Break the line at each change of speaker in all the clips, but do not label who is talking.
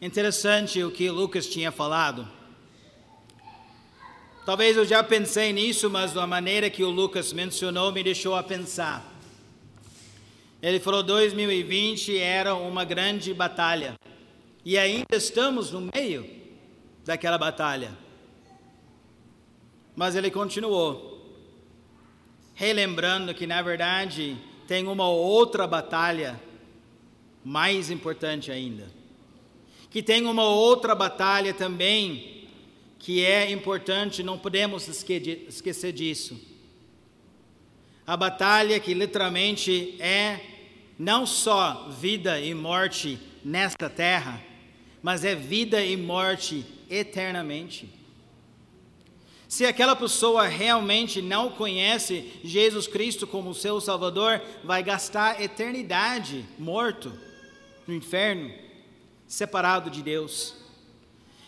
Interessante o que Lucas tinha falado. Talvez eu já pensei nisso, mas a maneira que o Lucas mencionou me deixou a pensar. Ele falou 2020 era uma grande batalha. E ainda estamos no meio daquela batalha. Mas ele continuou, relembrando que na verdade tem uma outra batalha mais importante ainda. Que tem uma outra batalha também que é importante, não podemos esquecer disso. A batalha que literalmente é não só vida e morte nesta terra, mas é vida e morte eternamente. Se aquela pessoa realmente não conhece Jesus Cristo como seu Salvador, vai gastar eternidade morto no inferno, separado de Deus.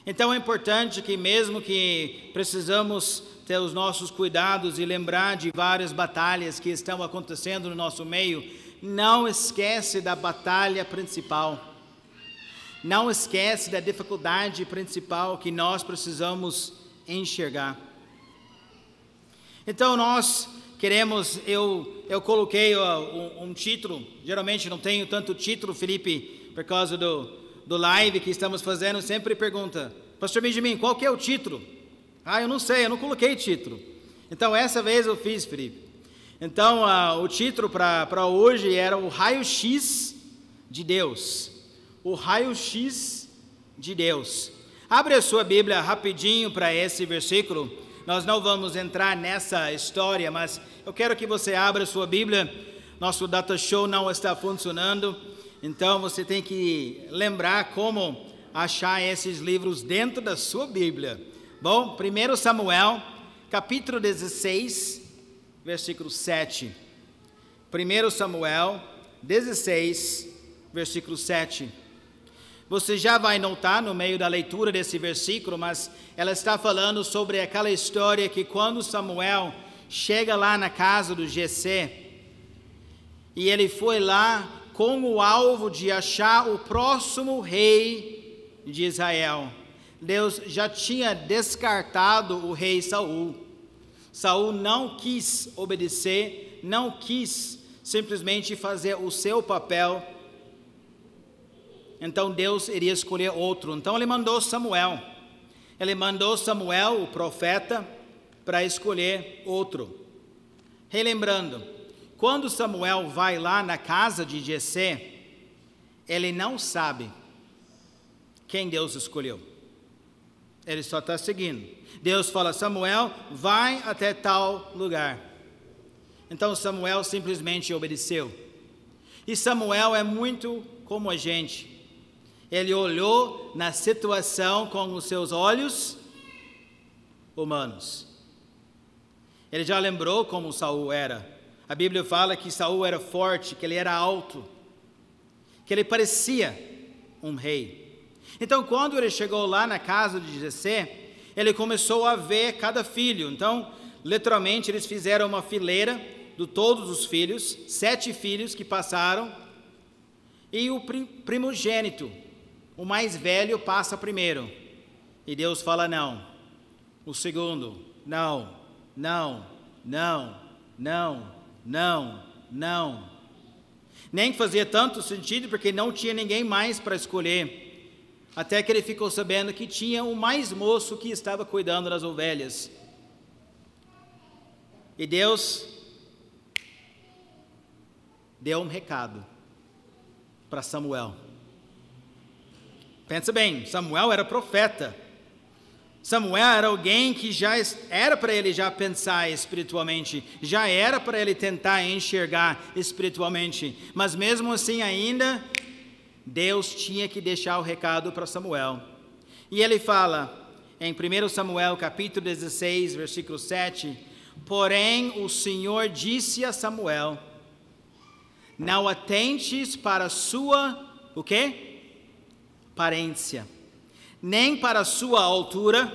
Então é importante que, mesmo que precisamos ter os nossos cuidados e lembrar de várias batalhas que estão acontecendo no nosso meio, não esquece da batalha principal. Não esquece da dificuldade principal que nós precisamos enxergar. Então nós queremos, eu, eu coloquei um, um, título, geralmente não tenho tanto título, Felipe, por causa do, do live que estamos fazendo, sempre pergunta, Pastor Benjamin, qual que é o título? Ah, eu não sei, eu não coloquei título. Então essa vez eu fiz, Felipe. Então uh, o título para hoje era o raio-x de Deus. O raio-x de Deus. Abre a sua Bíblia rapidinho para esse versículo. Nós não vamos entrar nessa história, mas eu quero que você abra sua Bíblia. Nosso data show não está funcionando, então você tem que lembrar como achar esses livros dentro da sua Bíblia. Bom, 1 Samuel, capítulo 16, versículo 7. 1 Samuel 16, versículo 7. Você já vai notar no meio da leitura desse versículo, mas ela está falando sobre aquela história que quando Samuel chega lá na casa do GC, e ele foi lá com o alvo de achar o próximo rei de Israel. Deus já tinha descartado o rei Saul. Saul não quis obedecer, não quis simplesmente fazer o seu papel então Deus iria escolher outro. Então ele mandou Samuel. Ele mandou Samuel, o profeta, para escolher outro. Relembrando, quando Samuel vai lá na casa de Jessé, ele não sabe quem Deus escolheu. Ele só está seguindo. Deus fala: Samuel, vai até tal lugar. Então Samuel simplesmente obedeceu. E Samuel é muito como a gente. Ele olhou na situação com os seus olhos humanos. Ele já lembrou como Saul era. A Bíblia fala que Saul era forte, que ele era alto, que ele parecia um rei. Então, quando ele chegou lá na casa de Jessé, ele começou a ver cada filho. Então, literalmente, eles fizeram uma fileira de todos os filhos, sete filhos que passaram, e o primogênito, o mais velho passa primeiro. E Deus fala: não. O segundo, não, não, não, não, não, não. Nem fazia tanto sentido porque não tinha ninguém mais para escolher. Até que ele ficou sabendo que tinha o mais moço que estava cuidando das ovelhas. E Deus deu um recado para Samuel. Pensa bem, Samuel era profeta. Samuel era alguém que já era para ele já pensar espiritualmente, já era para ele tentar enxergar espiritualmente, mas mesmo assim ainda Deus tinha que deixar o recado para Samuel. E ele fala em 1 Samuel capítulo 16, versículo 7, porém o Senhor disse a Samuel: Não atentes para sua o quê? aparência, nem para sua altura.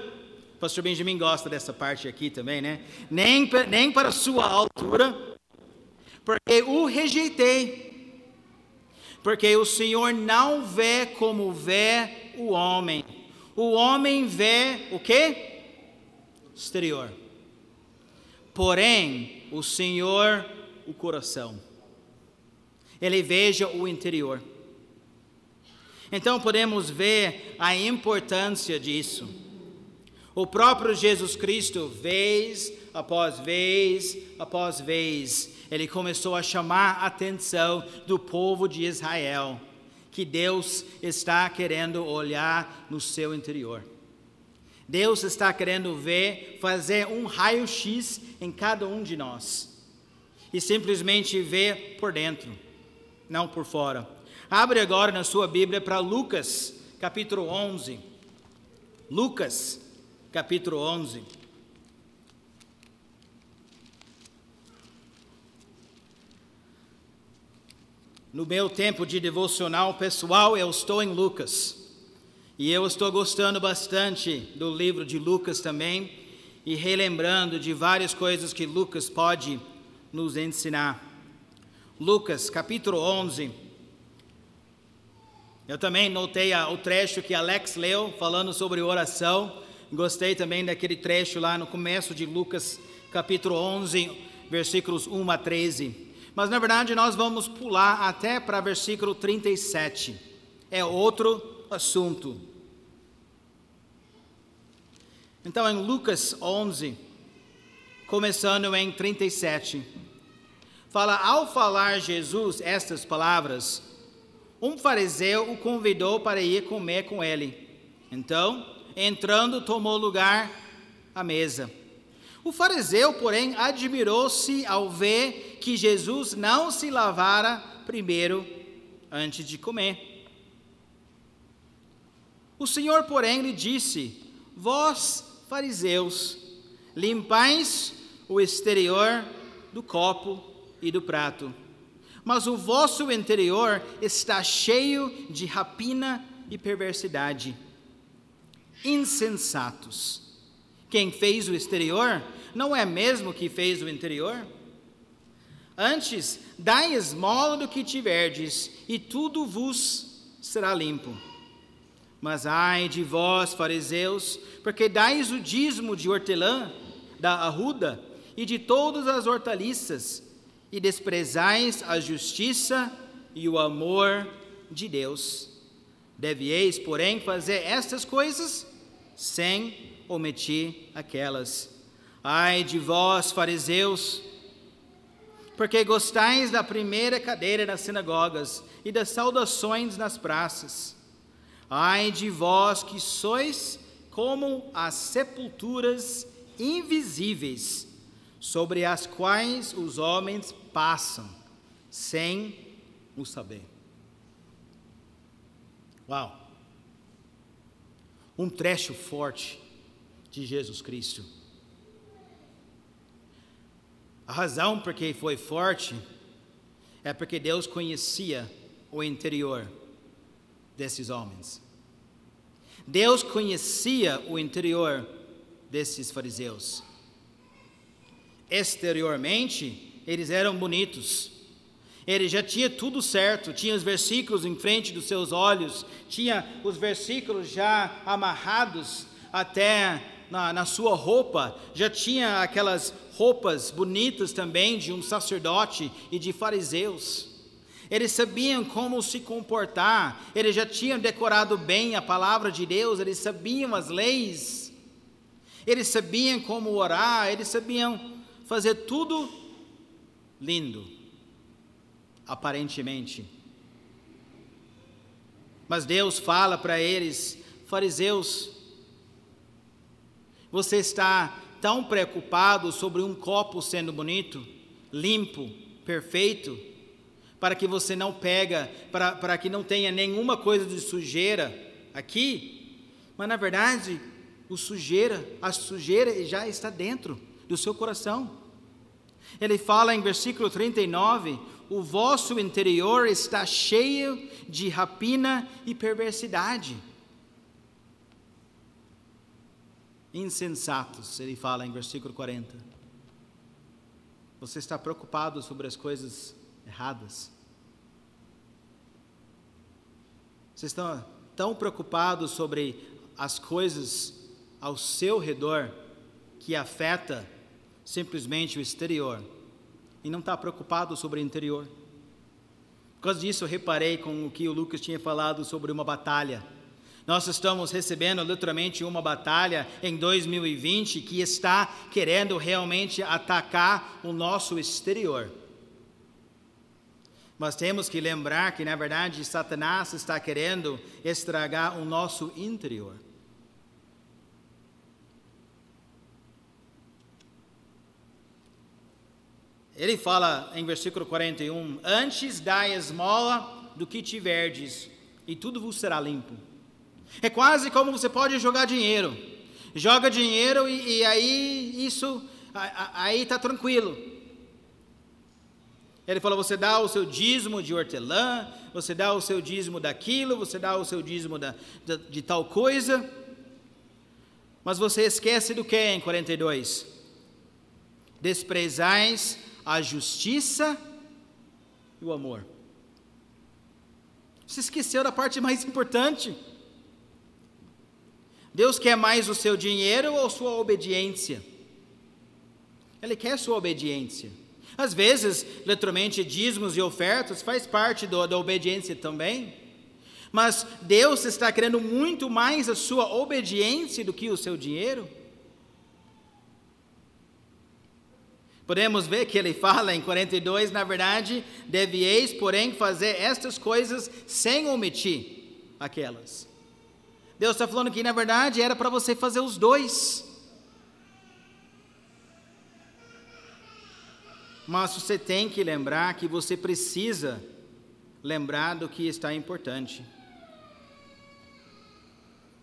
Pastor Benjamin gosta dessa parte aqui também, né? Nem, nem para sua altura, porque o rejeitei. Porque o Senhor não vê como vê o homem. O homem vê o quê? Exterior. Porém, o Senhor, o coração. Ele veja o interior. Então podemos ver a importância disso. O próprio Jesus Cristo, vez após vez após vez, ele começou a chamar a atenção do povo de Israel, que Deus está querendo olhar no seu interior. Deus está querendo ver, fazer um raio-x em cada um de nós e simplesmente ver por dentro, não por fora. Abre agora na sua Bíblia para Lucas, capítulo 11. Lucas, capítulo 11. No meu tempo de devocional pessoal, eu estou em Lucas. E eu estou gostando bastante do livro de Lucas também e relembrando de várias coisas que Lucas pode nos ensinar. Lucas, capítulo 11. Eu também notei o trecho que Alex leu falando sobre oração. Gostei também daquele trecho lá no começo de Lucas, capítulo 11, versículos 1 a 13. Mas na verdade nós vamos pular até para versículo 37. É outro assunto. Então em Lucas 11, começando em 37, fala: Ao falar Jesus estas palavras, um fariseu o convidou para ir comer com ele. Então, entrando, tomou lugar à mesa. O fariseu, porém, admirou-se ao ver que Jesus não se lavara primeiro antes de comer. O Senhor, porém, lhe disse: Vós, fariseus, limpais o exterior do copo e do prato mas o vosso interior está cheio de rapina e perversidade. Insensatos. Quem fez o exterior não é mesmo que fez o interior? Antes, dai esmola do que tiverdes, e tudo vos será limpo. Mas ai de vós, fariseus, porque dais o dízimo de hortelã, da arruda e de todas as hortaliças, e desprezais a justiça e o amor de Deus. Devieis, porém, fazer estas coisas sem omitir aquelas. Ai de vós, fariseus, porque gostais da primeira cadeira nas sinagogas e das saudações nas praças. Ai de vós que sois como as sepulturas invisíveis, sobre as quais os homens passam sem o saber. Uau! Um trecho forte de Jesus Cristo. A razão por que foi forte é porque Deus conhecia o interior desses homens. Deus conhecia o interior desses fariseus. Exteriormente, eles eram bonitos. Ele já tinha tudo certo, tinha os versículos em frente dos seus olhos, tinha os versículos já amarrados até na, na sua roupa, já tinha aquelas roupas bonitas também de um sacerdote e de fariseus. Eles sabiam como se comportar, eles já tinham decorado bem a palavra de Deus, eles sabiam as leis, eles sabiam como orar, eles sabiam fazer tudo lindo, aparentemente. Mas Deus fala para eles, fariseus, você está tão preocupado sobre um copo sendo bonito, limpo, perfeito, para que você não pega, para, para que não tenha nenhuma coisa de sujeira aqui, mas na verdade, o sujeira, a sujeira já está dentro do seu coração. Ele fala em versículo 39: o vosso interior está cheio de rapina e perversidade. Insensatos, ele fala em versículo 40. Você está preocupado sobre as coisas erradas. Você está tão preocupado sobre as coisas ao seu redor que afeta simplesmente o exterior e não está preocupado sobre o interior. Por causa disso, eu reparei com o que o Lucas tinha falado sobre uma batalha. Nós estamos recebendo literalmente uma batalha em 2020 que está querendo realmente atacar o nosso exterior. Mas temos que lembrar que, na verdade, Satanás está querendo estragar o nosso interior. Ele fala em versículo 41: Antes dai esmola do que tiverdes, e tudo vos será limpo. É quase como você pode jogar dinheiro. Joga dinheiro e, e aí isso, aí está tranquilo. Ele falou: você dá o seu dízimo de hortelã, você dá o seu dízimo daquilo, você dá o seu dízimo da, de, de tal coisa. Mas você esquece do que em 42? Desprezais a justiça e o amor. Você esqueceu da parte mais importante. Deus quer mais o seu dinheiro ou sua obediência? Ele quer sua obediência. Às vezes, literalmente, dízimos e ofertas faz parte do, da obediência também. Mas Deus está querendo muito mais a sua obediência do que o seu dinheiro. Podemos ver que ele fala em 42, na verdade, devieis, porém, fazer estas coisas sem omitir aquelas. Deus está falando que, na verdade, era para você fazer os dois. Mas você tem que lembrar que você precisa lembrar do que está importante.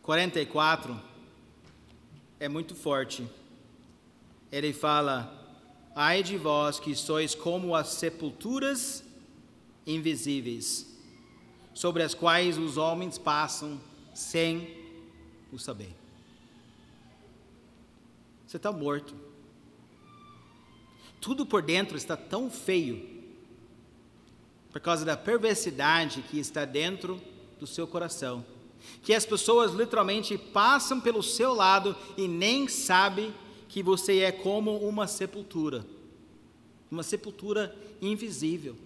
44 é muito forte. Ele fala: Ai de vós que sois como as sepulturas invisíveis, sobre as quais os homens passam sem o saber. Você está morto. Tudo por dentro está tão feio, por causa da perversidade que está dentro do seu coração, que as pessoas literalmente passam pelo seu lado e nem sabem que você é como uma sepultura, uma sepultura invisível.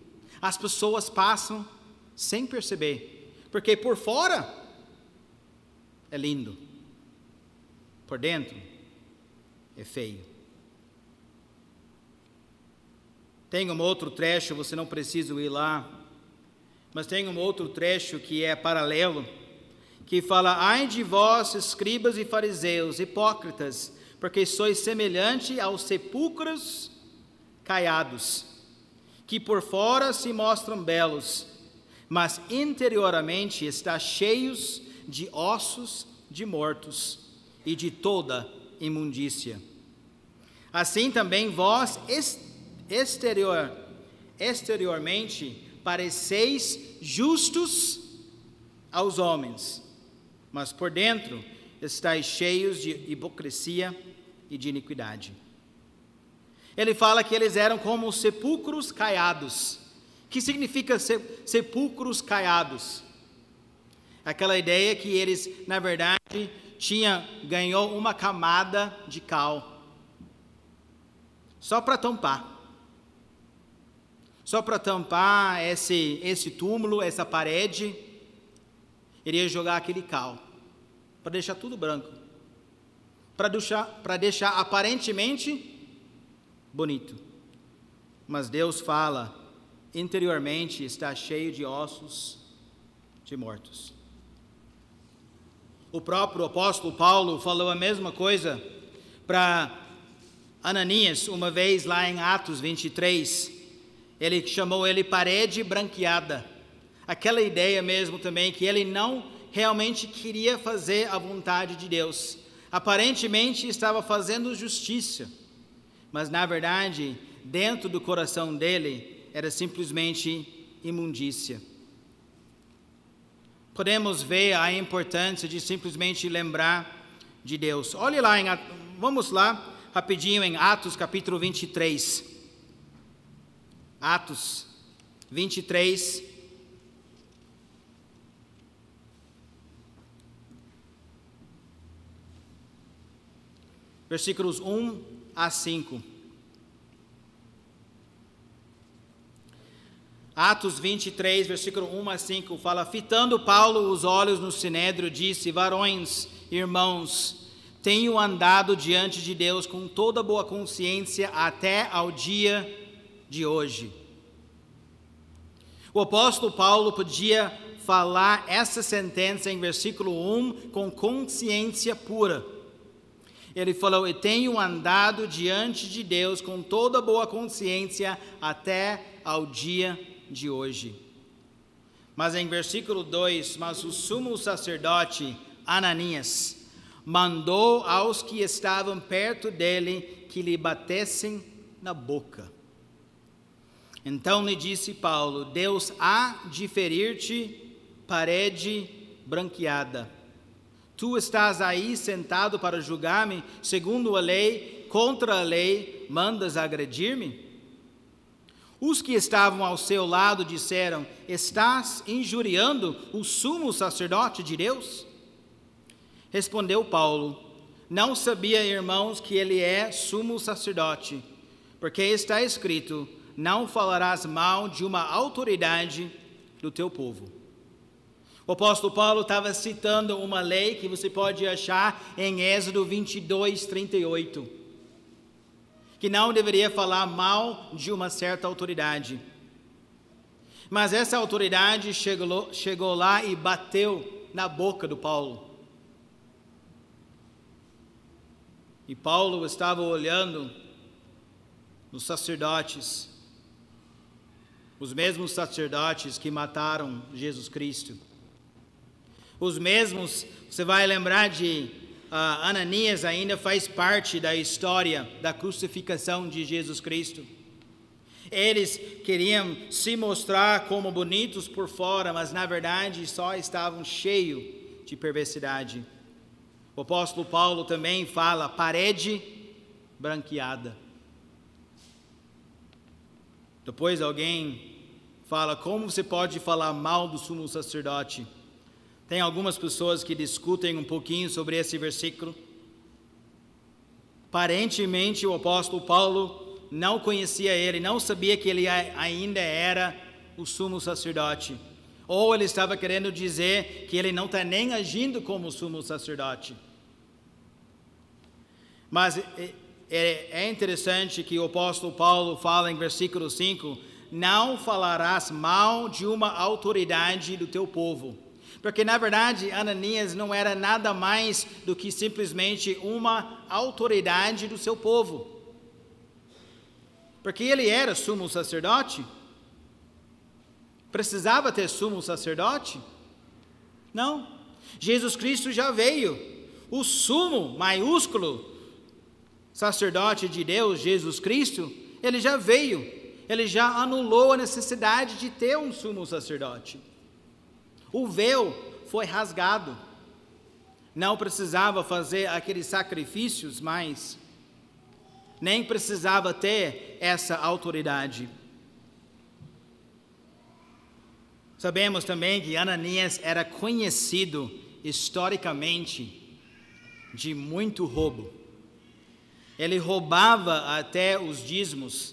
As pessoas passam sem perceber, porque por fora é lindo, por dentro é feio. Tem um outro trecho, você não precisa ir lá, mas tem um outro trecho que é paralelo, que fala: Ai de vós, escribas e fariseus, hipócritas, porque sois semelhante aos sepulcros caiados, que por fora se mostram belos, mas interiormente está cheios de ossos de mortos e de toda imundícia. Assim também vós exterior, exteriormente pareceis justos aos homens, mas por dentro estáis cheios de hipocrisia e de iniquidade. Ele fala que eles eram como sepulcros caiados. que significa sepulcros caiados? Aquela ideia que eles, na verdade, tinha ganhou uma camada de cal. Só para tampar. Só para tampar esse esse túmulo, essa parede, iria jogar aquele cal para deixar tudo branco para deixar, deixar aparentemente bonito. Mas Deus fala, interiormente está cheio de ossos de mortos. O próprio apóstolo Paulo falou a mesma coisa para Ananias, uma vez lá em Atos 23. Ele chamou ele parede branqueada. Aquela ideia mesmo também que ele não realmente queria fazer a vontade de Deus aparentemente estava fazendo justiça, mas na verdade, dentro do coração dele, era simplesmente imundícia. Podemos ver a importância de simplesmente lembrar de Deus. Olhe lá, em, vamos lá, rapidinho, em Atos capítulo 23. Atos 23, versículos 1 a 5. Atos 23, versículo 1 a 5, fala: Fitando Paulo os olhos no sinédrio, disse: Varões, irmãos, tenho andado diante de Deus com toda boa consciência até ao dia de hoje. O apóstolo Paulo podia falar essa sentença em versículo 1 com consciência pura. Ele falou: Eu tenho andado diante de Deus com toda boa consciência até ao dia de hoje. Mas em versículo 2: Mas o sumo sacerdote Ananias mandou aos que estavam perto dele que lhe batessem na boca. Então lhe disse Paulo: Deus há de ferir-te parede branqueada. Tu estás aí sentado para julgar-me segundo a lei, contra a lei, mandas agredir-me? Os que estavam ao seu lado disseram: Estás injuriando o sumo sacerdote de Deus? Respondeu Paulo: Não sabia, irmãos, que ele é sumo sacerdote, porque está escrito: não falarás mal de uma autoridade do teu povo. O apóstolo Paulo estava citando uma lei que você pode achar em Êxodo 22, 38, que não deveria falar mal de uma certa autoridade. Mas essa autoridade chegou, chegou lá e bateu na boca do Paulo. E Paulo estava olhando os sacerdotes os mesmos sacerdotes que mataram Jesus Cristo. Os mesmos, você vai lembrar de uh, Ananias, ainda faz parte da história da crucificação de Jesus Cristo. Eles queriam se mostrar como bonitos por fora, mas na verdade só estavam cheios de perversidade. O apóstolo Paulo também fala parede branqueada. Depois alguém fala como você pode falar mal do sumo sacerdote. Tem algumas pessoas que discutem um pouquinho sobre esse versículo. Aparentemente, o apóstolo Paulo não conhecia ele, não sabia que ele ainda era o sumo sacerdote. Ou ele estava querendo dizer que ele não está nem agindo como sumo sacerdote. Mas é, interessante que o apóstolo Paulo fala em versículo 5: Não falarás mal de uma autoridade do teu povo. Porque na verdade Ananias não era nada mais do que simplesmente uma autoridade do seu povo. Porque ele era sumo sacerdote. Precisava ter sumo sacerdote? Não. Jesus Cristo já veio. O sumo maiúsculo sacerdote de Deus, Jesus Cristo, ele já veio, ele já anulou a necessidade de ter um sumo sacerdote. O véu foi rasgado, não precisava fazer aqueles sacrifícios mais, nem precisava ter essa autoridade. Sabemos também que Ananias era conhecido historicamente de muito roubo. Ele roubava até os dízimos.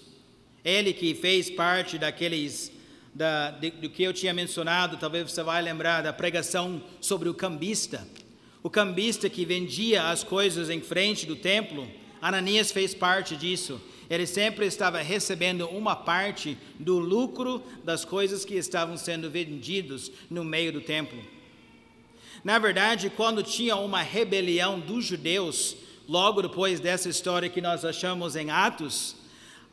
Ele que fez parte daqueles da, de, do que eu tinha mencionado, talvez você vai lembrar da pregação sobre o cambista. O cambista que vendia as coisas em frente do templo, Ananias fez parte disso. Ele sempre estava recebendo uma parte do lucro das coisas que estavam sendo vendidos no meio do templo. Na verdade, quando tinha uma rebelião dos judeus logo depois dessa história que nós achamos em Atos,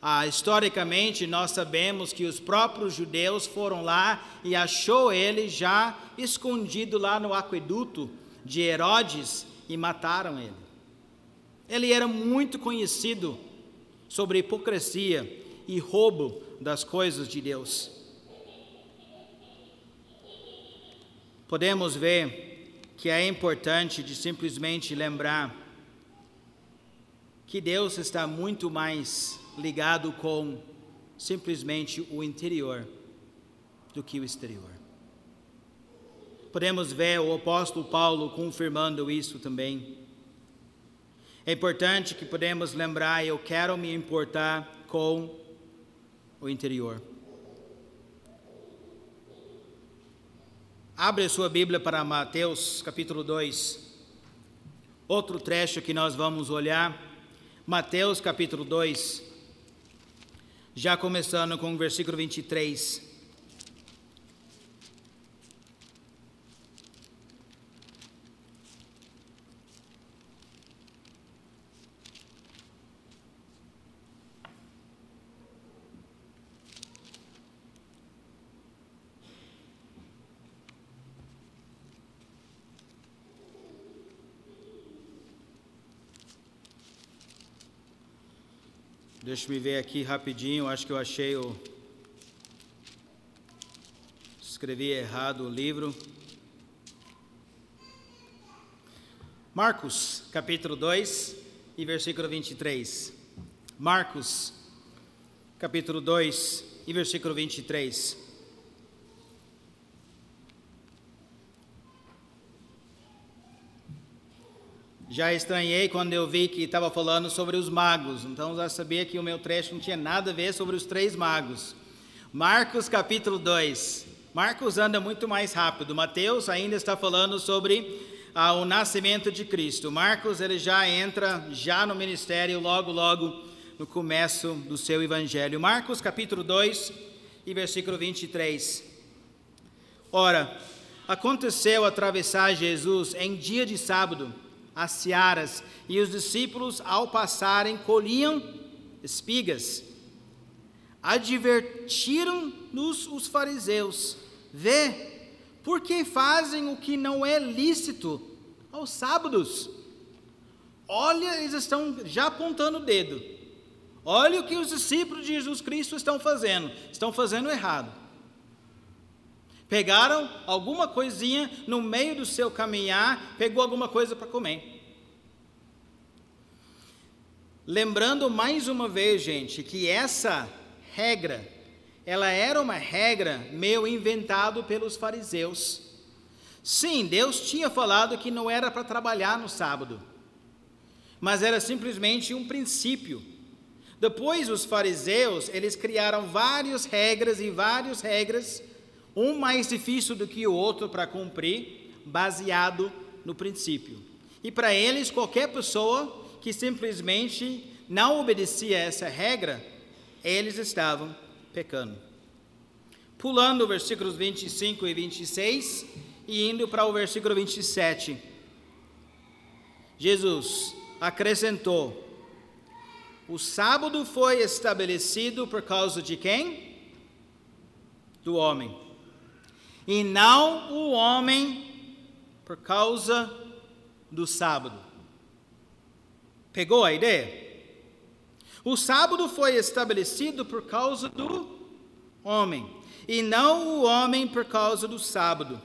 ah, historicamente nós sabemos que os próprios judeus foram lá e achou ele já escondido lá no aqueduto de Herodes e mataram ele. Ele era muito conhecido sobre hipocrisia e roubo das coisas de Deus. Podemos ver que é importante de simplesmente lembrar que Deus está muito mais ligado com simplesmente o interior do que o exterior. Podemos ver o apóstolo Paulo confirmando isso também. É importante que podemos lembrar, eu quero me importar com o interior. Abre sua Bíblia para Mateus capítulo 2. Outro trecho que nós vamos olhar, Mateus capítulo 2, já começando com o versículo 23. Deixa eu ver aqui rapidinho, acho que eu achei o. Escrevi errado o livro. Marcos, capítulo 2 e versículo 23. Marcos, capítulo 2 e versículo 23. Já estranhei quando eu vi que estava falando sobre os magos, então já sabia que o meu trecho não tinha nada a ver sobre os três magos. Marcos capítulo 2. Marcos anda muito mais rápido. Mateus ainda está falando sobre ah, o nascimento de Cristo. Marcos ele já entra já no ministério logo logo no começo do seu evangelho. Marcos capítulo 2 e versículo 23. Ora, aconteceu atravessar Jesus em dia de sábado as searas, e os discípulos, ao passarem, colhiam espigas. Advertiram-nos os fariseus: Vê, por que fazem o que não é lícito aos sábados? Olha, eles estão já apontando o dedo. Olha o que os discípulos de Jesus Cristo estão fazendo. Estão fazendo errado. Pegaram alguma coisinha no meio do seu caminhar, pegou alguma coisa para comer. Lembrando mais uma vez, gente, que essa regra, ela era uma regra meio inventado pelos fariseus. Sim, Deus tinha falado que não era para trabalhar no sábado, mas era simplesmente um princípio. Depois os fariseus, eles criaram várias regras e várias regras um mais difícil do que o outro para cumprir, baseado no princípio. E para eles, qualquer pessoa que simplesmente não obedecia a essa regra, eles estavam pecando. Pulando os versículos 25 e 26 e indo para o versículo 27. Jesus acrescentou: O sábado foi estabelecido por causa de quem? Do homem e não o homem por causa do sábado. Pegou a ideia? O sábado foi estabelecido por causa do homem, e não o homem por causa do sábado.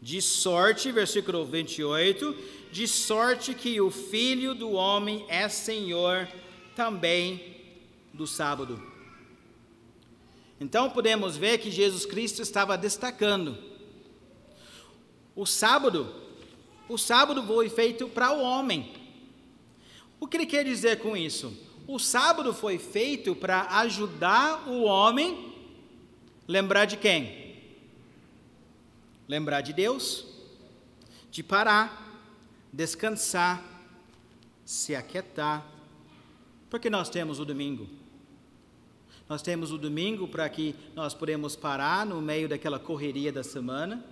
De sorte, versículo 28, de sorte que o filho do homem é senhor também do sábado. Então podemos ver que Jesus Cristo estava destacando. O sábado, o sábado foi feito para o homem. O que ele quer dizer com isso? O sábado foi feito para ajudar o homem lembrar de quem? Lembrar de Deus, de parar, descansar, se aquietar, porque nós temos o domingo. Nós temos o domingo para que nós podemos parar no meio daquela correria da semana,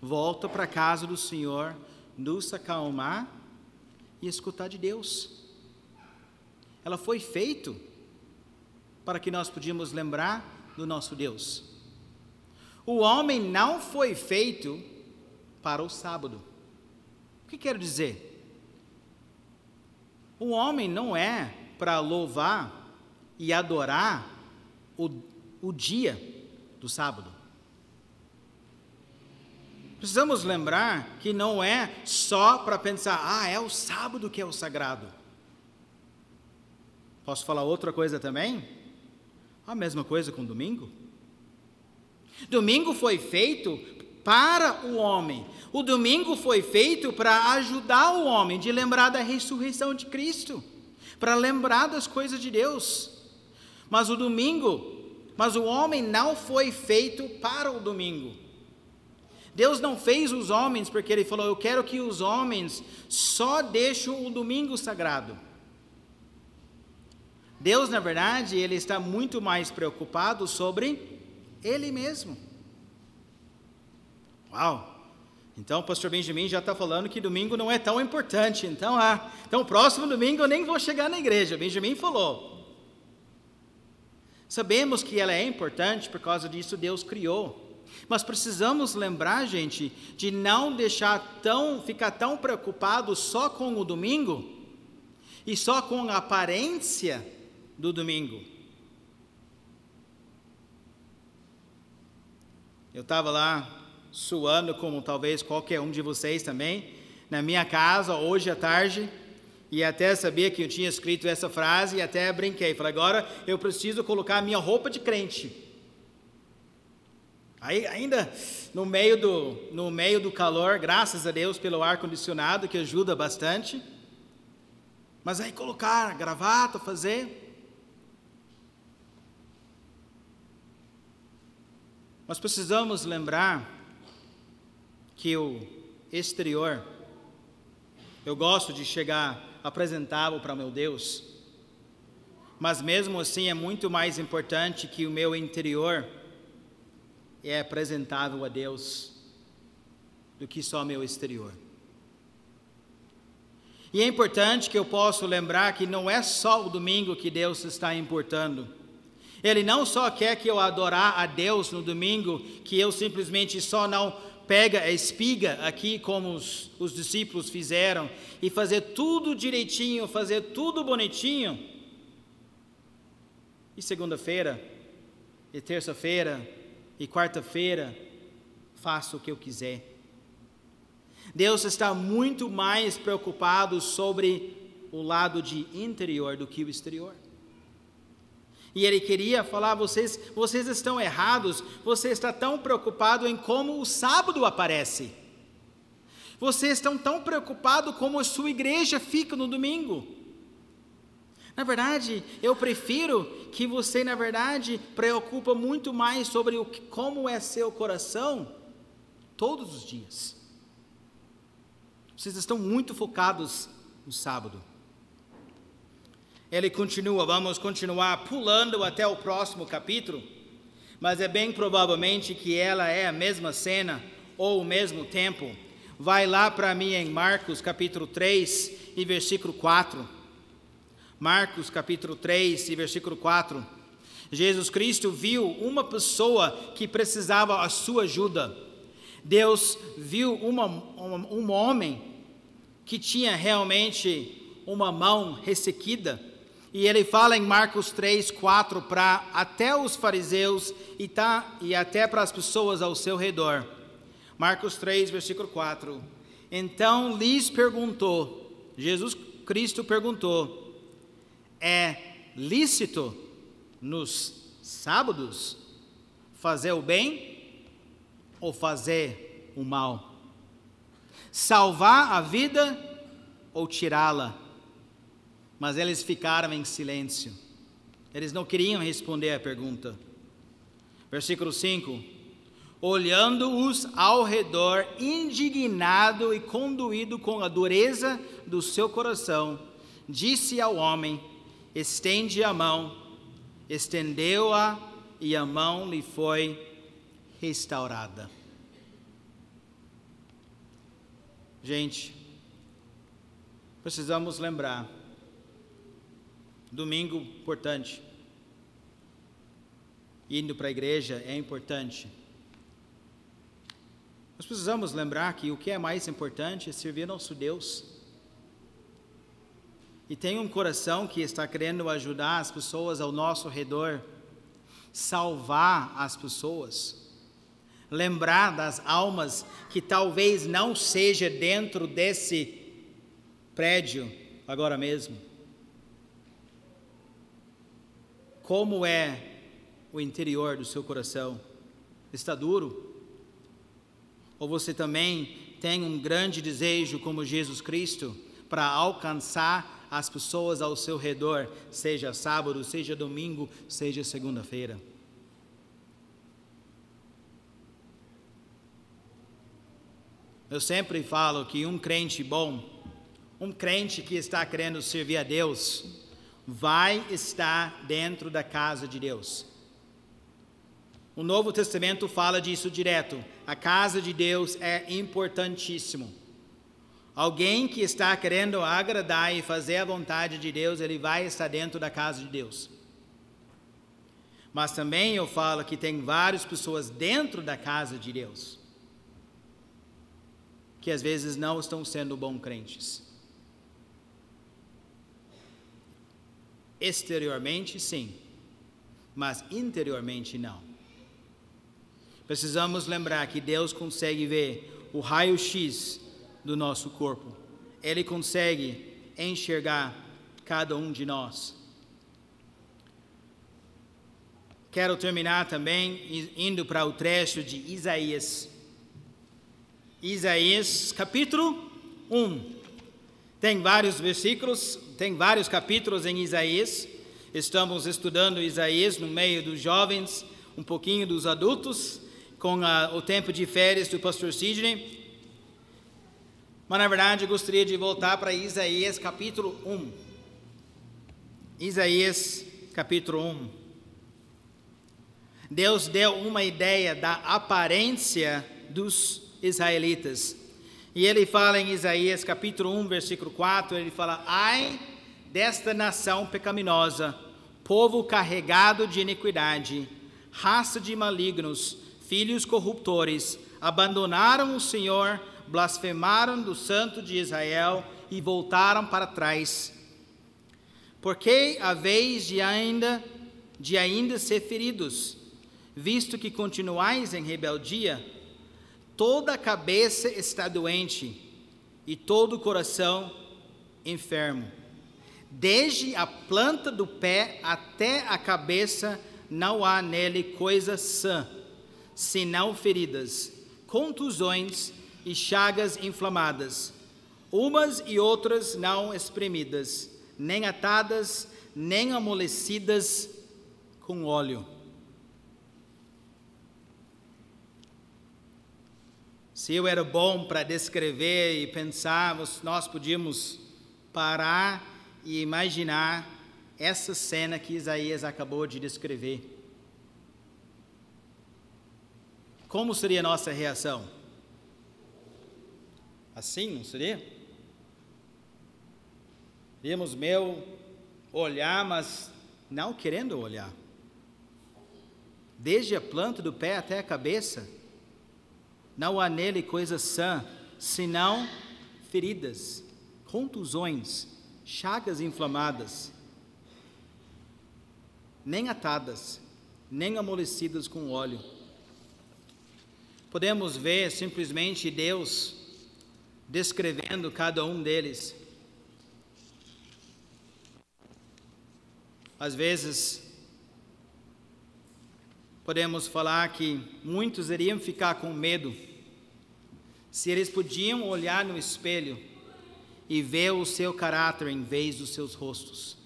volta para a casa do Senhor, nos acalmar escutar de Deus. Ela foi feito para que nós podíamos lembrar do nosso Deus. O homem não foi feito para o sábado. O que quero dizer? O homem não é para louvar e adorar o, o dia do sábado. Precisamos lembrar que não é só para pensar, ah, é o sábado que é o sagrado. Posso falar outra coisa também? A mesma coisa com domingo. Domingo foi feito para o homem. O domingo foi feito para ajudar o homem de lembrar da ressurreição de Cristo, para lembrar das coisas de Deus. Mas o domingo, mas o homem não foi feito para o domingo. Deus não fez os homens porque ele falou: "Eu quero que os homens só deixem o domingo sagrado". Deus, na verdade, ele está muito mais preocupado sobre ele mesmo. Uau! Então o pastor Benjamin já está falando que domingo não é tão importante. Então, ah, então próximo domingo eu nem vou chegar na igreja. Benjamin falou. Sabemos que ela é importante, por causa disso Deus criou. Mas precisamos lembrar, gente, de não deixar tão, ficar tão preocupado só com o domingo e só com a aparência do domingo. Eu estava lá suando, como talvez qualquer um de vocês também, na minha casa hoje à tarde, e até sabia que eu tinha escrito essa frase e até brinquei. Falei, agora eu preciso colocar a minha roupa de crente. Aí, ainda no meio, do, no meio do calor, graças a Deus pelo ar-condicionado, que ajuda bastante. Mas aí colocar gravata, fazer. Nós precisamos lembrar que o exterior, eu gosto de chegar apresentável para meu Deus, mas mesmo assim é muito mais importante que o meu interior é apresentável a Deus do que só meu exterior. E é importante que eu possa lembrar que não é só o domingo que Deus está importando. Ele não só quer que eu adorar a Deus no domingo, que eu simplesmente só não pega a espiga aqui como os, os discípulos fizeram e fazer tudo direitinho, fazer tudo bonitinho. E segunda-feira, e terça-feira, e quarta-feira, faço o que eu quiser. Deus está muito mais preocupado sobre o lado de interior do que o exterior. E ele queria falar: vocês, vocês estão errados, você está tão preocupado em como o sábado aparece. Vocês estão tão preocupados como a sua igreja fica no domingo. Na verdade, eu prefiro que você, na verdade, preocupa muito mais sobre o que, como é seu coração todos os dias. Vocês estão muito focados no sábado. Ele continua, vamos continuar pulando até o próximo capítulo, mas é bem provavelmente que ela é a mesma cena ou o mesmo tempo. Vai lá para mim em Marcos capítulo 3 e versículo 4. Marcos capítulo 3 e versículo 4. Jesus Cristo viu uma pessoa que precisava a sua ajuda. Deus viu uma, um, um homem que tinha realmente uma mão ressequida e ele fala em Marcos 3, 4 para até os fariseus e, tá, e até para as pessoas ao seu redor. Marcos 3, versículo 4. Então lhes perguntou, Jesus Cristo perguntou: É lícito nos sábados fazer o bem ou fazer o mal? Salvar a vida ou tirá-la? mas eles ficaram em silêncio. Eles não queriam responder à pergunta. Versículo 5: Olhando-os ao redor, indignado e conduído com a dureza do seu coração, disse ao homem: Estende a mão. Estendeu-a e a mão lhe foi restaurada. Gente, precisamos lembrar Domingo, importante. Indo para a igreja é importante. Nós precisamos lembrar que o que é mais importante é servir nosso Deus. E tem um coração que está querendo ajudar as pessoas ao nosso redor, salvar as pessoas, lembrar das almas que talvez não seja dentro desse prédio agora mesmo. Como é o interior do seu coração? Está duro? Ou você também tem um grande desejo, como Jesus Cristo, para alcançar as pessoas ao seu redor, seja sábado, seja domingo, seja segunda-feira? Eu sempre falo que um crente bom, um crente que está querendo servir a Deus, vai estar dentro da casa de Deus. O Novo Testamento fala disso direto. A casa de Deus é importantíssimo. Alguém que está querendo agradar e fazer a vontade de Deus, ele vai estar dentro da casa de Deus. Mas também eu falo que tem várias pessoas dentro da casa de Deus que às vezes não estão sendo bons crentes. Exteriormente, sim, mas interiormente, não. Precisamos lembrar que Deus consegue ver o raio-x do nosso corpo, Ele consegue enxergar cada um de nós. Quero terminar também indo para o trecho de Isaías Isaías capítulo 1. Tem vários versículos, tem vários capítulos em Isaías. Estamos estudando Isaías no meio dos jovens, um pouquinho dos adultos, com a, o tempo de férias do pastor Sidney. Mas na verdade eu gostaria de voltar para Isaías capítulo 1. Isaías capítulo 1. Deus deu uma ideia da aparência dos israelitas. E ele fala em Isaías capítulo 1, versículo 4, ele fala: "Ai desta nação pecaminosa, povo carregado de iniquidade, raça de malignos, filhos corruptores, abandonaram o Senhor, blasfemaram do Santo de Israel e voltaram para trás. Porque a vez de ainda de ainda ser feridos, visto que continuais em rebeldia, toda a cabeça está doente e todo o coração enfermo. Desde a planta do pé até a cabeça não há nele coisa sã, senão feridas, contusões e chagas inflamadas, umas e outras não espremidas, nem atadas, nem amolecidas com óleo. Se eu era bom para descrever e pensar, nós podíamos parar e imaginar essa cena que Isaías acabou de descrever. Como seria a nossa reação? Assim, não seria? Teríamos meu olhar, mas não querendo olhar. Desde a planta do pé até a cabeça não há nele coisa sã, senão feridas, contusões, chagas inflamadas, nem atadas, nem amolecidas com óleo. Podemos ver simplesmente Deus descrevendo cada um deles. Às vezes, podemos falar que muitos iriam ficar com medo se eles podiam olhar no espelho e ver o seu caráter em vez dos seus rostos.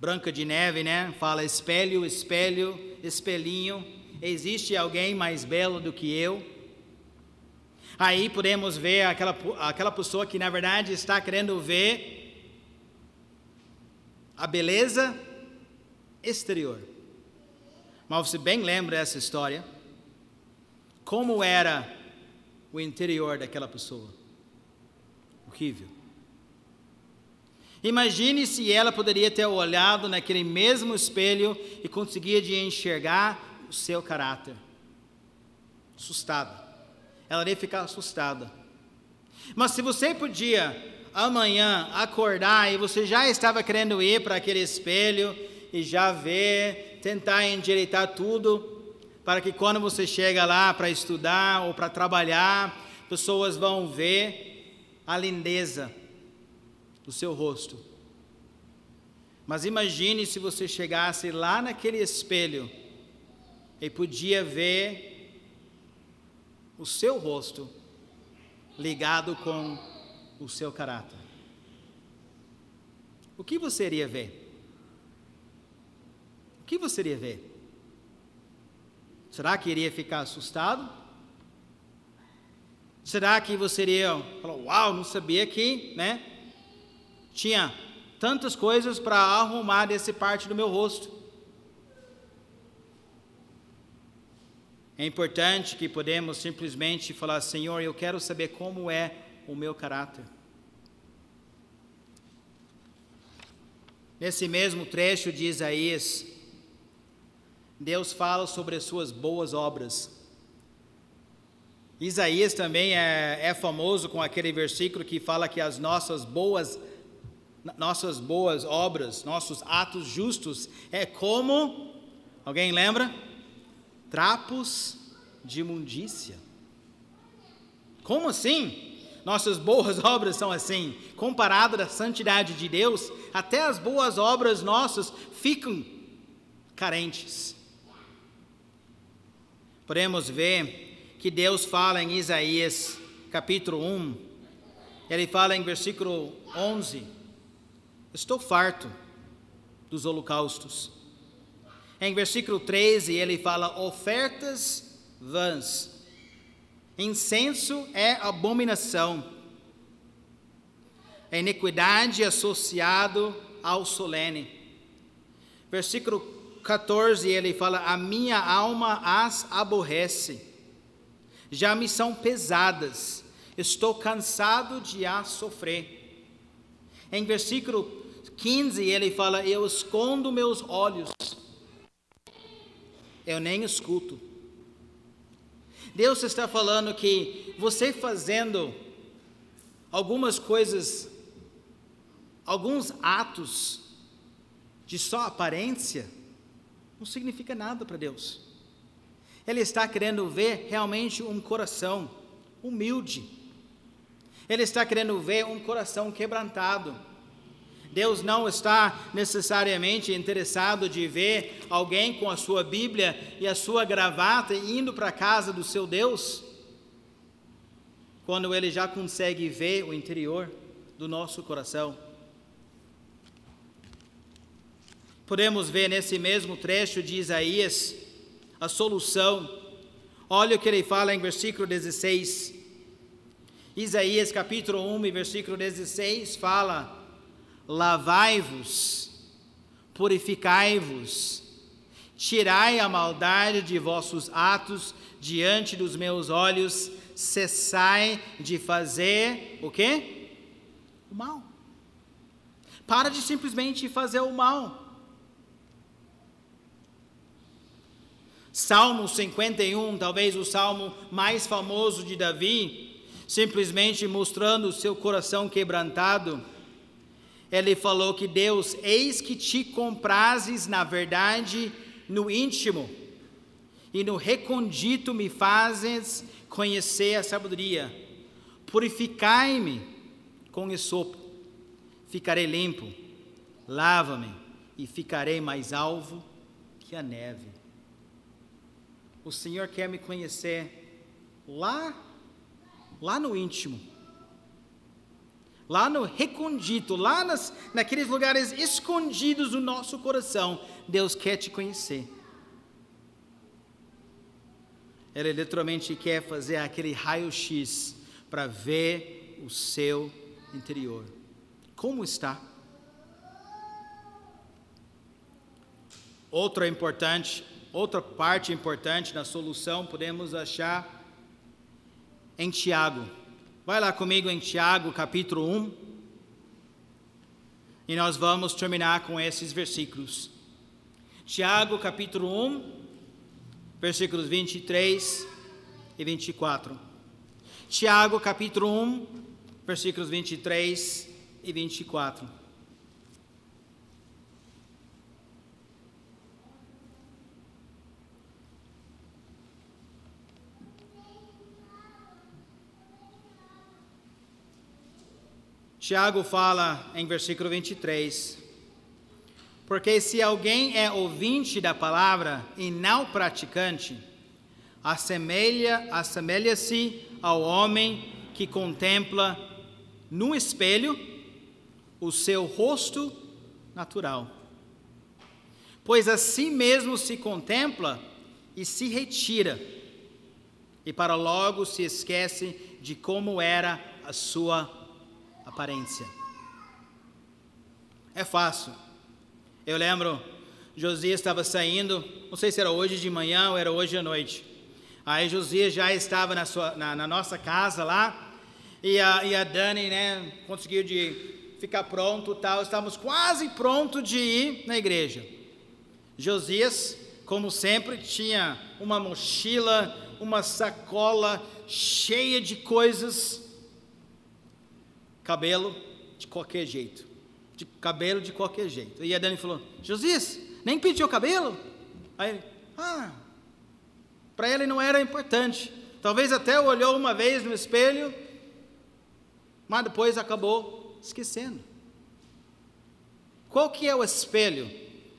Branca de Neve, né? Fala espelho, espelho, espelhinho. Existe alguém mais belo do que eu? Aí podemos ver aquela, aquela pessoa que na verdade está querendo ver a beleza exterior. Mas você bem lembra essa história? Como era o interior daquela pessoa? Horrível. Imagine se ela poderia ter olhado naquele mesmo espelho e conseguia de enxergar o seu caráter. Assustada. Ela iria ficar assustada. Mas se você podia amanhã acordar e você já estava querendo ir para aquele espelho e já ver, tentar endireitar tudo, para que quando você chega lá para estudar ou para trabalhar, pessoas vão ver a lindeza do seu rosto. Mas imagine se você chegasse lá naquele espelho e podia ver o seu rosto ligado com o seu caráter. O que você iria ver? O que você iria ver? Será que iria ficar assustado? Será que você iria falar, uau, não sabia que, né? Tinha tantas coisas para arrumar desse parte do meu rosto. É importante que podemos simplesmente falar, Senhor, eu quero saber como é o meu caráter. Nesse mesmo trecho de Isaías, Deus fala sobre as suas boas obras. Isaías também é, é famoso com aquele versículo que fala que as nossas boas nossas boas obras, nossos atos justos, é como, alguém lembra? Trapos de imundícia. Como assim? Nossas boas obras são assim. Comparado à santidade de Deus, até as boas obras nossas ficam carentes. Podemos ver que Deus fala em Isaías capítulo 1, ele fala em versículo 11: Estou farto dos holocaustos. Em versículo 13, ele fala ofertas vãs. Incenso é abominação. A iniquidade associado ao solene. Versículo 14, ele fala: A minha alma as aborrece, já me são pesadas, estou cansado de as sofrer. Em versículo 15 ele fala: Eu escondo meus olhos, eu nem escuto. Deus está falando que você fazendo algumas coisas, alguns atos de só aparência, não significa nada para Deus. Ele está querendo ver realmente um coração humilde. Ele está querendo ver um coração quebrantado Deus não está necessariamente interessado de ver alguém com a sua Bíblia e a sua gravata indo para a casa do seu Deus, quando ele já consegue ver o interior do nosso coração. Podemos ver nesse mesmo trecho de Isaías a solução. Olha o que ele fala em versículo 16. Isaías capítulo 1, versículo 16 fala: lavai-vos, purificai-vos, tirai a maldade de vossos atos diante dos meus olhos, cessai de fazer o quê? O mal. Para de simplesmente fazer o mal. Salmo 51, talvez o salmo mais famoso de Davi, simplesmente mostrando o seu coração quebrantado ele falou que Deus, eis que te comprases na verdade no íntimo, e no recondito me fazes conhecer a sabedoria. Purificai-me com esopo, ficarei limpo, lava-me e ficarei mais alvo que a neve. O Senhor quer me conhecer lá, lá no íntimo lá no recondito, lá nas, naqueles lugares escondidos do nosso coração, Deus quer te conhecer. Ele literalmente quer fazer aquele raio-x para ver o seu interior. Como está? Outra importante, outra parte importante na solução podemos achar em Tiago. Vai lá comigo em Tiago, capítulo 1. E nós vamos terminar com esses versículos. Tiago, capítulo 1, versículos 23 e 24. Tiago, capítulo 1, versículos 23 e 24. Tiago fala em versículo 23: Porque se alguém é ouvinte da palavra e não praticante, assemelha, assemelha-se ao homem que contempla no espelho o seu rosto natural. Pois assim mesmo se contempla e se retira, e para logo se esquece de como era a sua aparência. É fácil. Eu lembro, Josias estava saindo, não sei se era hoje de manhã ou era hoje à noite. Aí Josias já estava na, sua, na, na nossa casa lá, e a, e a Dani, né, conseguiu de ficar pronto tal. Estávamos quase pronto de ir na igreja. Josias, como sempre, tinha uma mochila, uma sacola cheia de coisas, cabelo de qualquer jeito, de cabelo de qualquer jeito. E a Dani falou: Josias, nem pintou cabelo? Aí ele, ah, para ele não era importante. Talvez até olhou uma vez no espelho, mas depois acabou esquecendo. Qual que é o espelho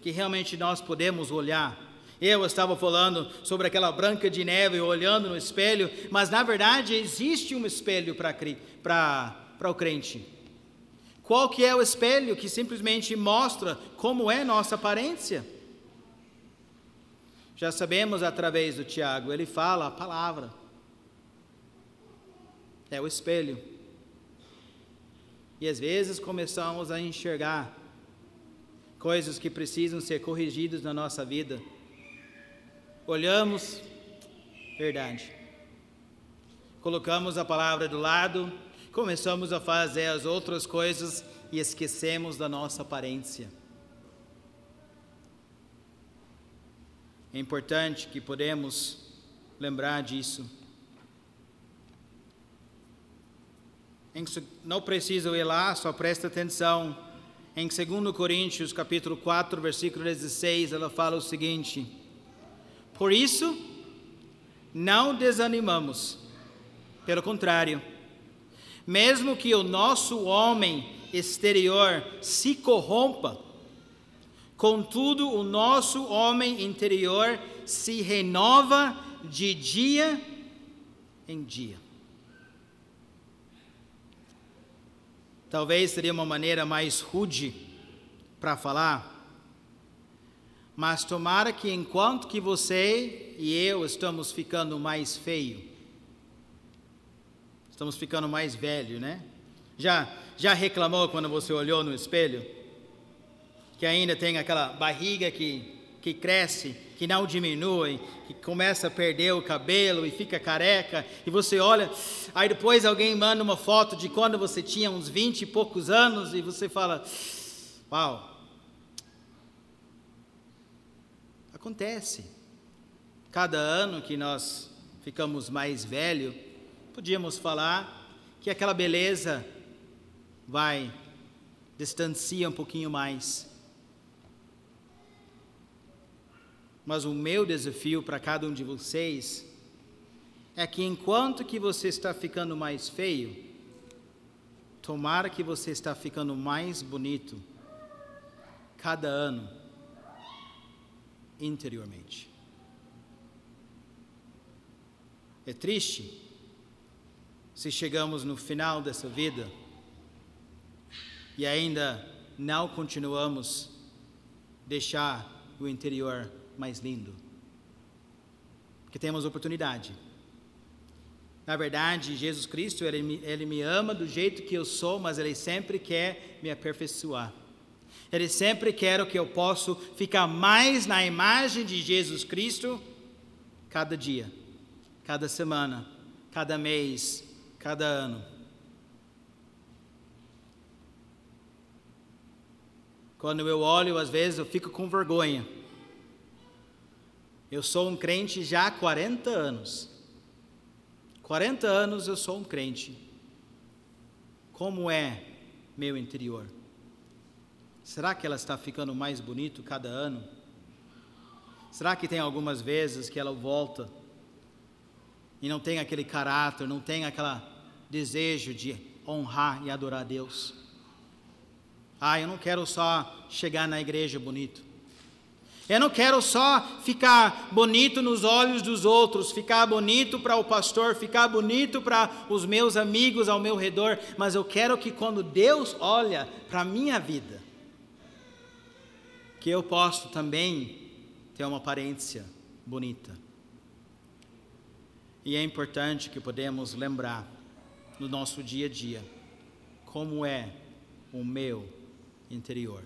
que realmente nós podemos olhar eu estava falando sobre aquela branca de neve olhando no espelho, mas na verdade existe um espelho para o crente. Qual que é o espelho que simplesmente mostra como é nossa aparência? Já sabemos através do Tiago, ele fala a palavra. É o espelho. E às vezes começamos a enxergar coisas que precisam ser corrigidas na nossa vida olhamos, verdade. Colocamos a palavra do lado, começamos a fazer as outras coisas e esquecemos da nossa aparência. É importante que podemos lembrar disso. Não preciso ir lá, só presta atenção. Em 2 Coríntios, capítulo 4, versículo 16, ela fala o seguinte: por isso, não desanimamos. Pelo contrário, mesmo que o nosso homem exterior se corrompa, contudo, o nosso homem interior se renova de dia em dia. Talvez seria uma maneira mais rude para falar, mas tomara que enquanto que você e eu estamos ficando mais feio, estamos ficando mais velho, né? Já já reclamou quando você olhou no espelho que ainda tem aquela barriga que que cresce, que não diminui, que começa a perder o cabelo e fica careca, e você olha, aí depois alguém manda uma foto de quando você tinha uns 20 e poucos anos e você fala: "Uau, Acontece. Cada ano que nós ficamos mais velhos, podíamos falar que aquela beleza vai distancia um pouquinho mais. Mas o meu desafio para cada um de vocês é que enquanto que você está ficando mais feio, tomara que você está ficando mais bonito cada ano interiormente. É triste se chegamos no final dessa vida e ainda não continuamos deixar o interior mais lindo. Porque temos oportunidade. Na verdade, Jesus Cristo, ele me, ele me ama do jeito que eu sou, mas Ele sempre quer me aperfeiçoar. Ele sempre quer que eu possa ficar mais na imagem de Jesus Cristo cada dia, cada semana, cada mês, cada ano. Quando eu olho, às vezes eu fico com vergonha. Eu sou um crente já há 40 anos. 40 anos eu sou um crente. Como é meu interior? Será que ela está ficando mais bonito cada ano? Será que tem algumas vezes que ela volta e não tem aquele caráter, não tem aquele desejo de honrar e adorar a Deus? Ah, eu não quero só chegar na igreja bonito. Eu não quero só ficar bonito nos olhos dos outros, ficar bonito para o pastor, ficar bonito para os meus amigos ao meu redor, mas eu quero que quando Deus olha para a minha vida, que eu possa também ter uma aparência bonita. E é importante que podemos lembrar no nosso dia a dia como é o meu interior.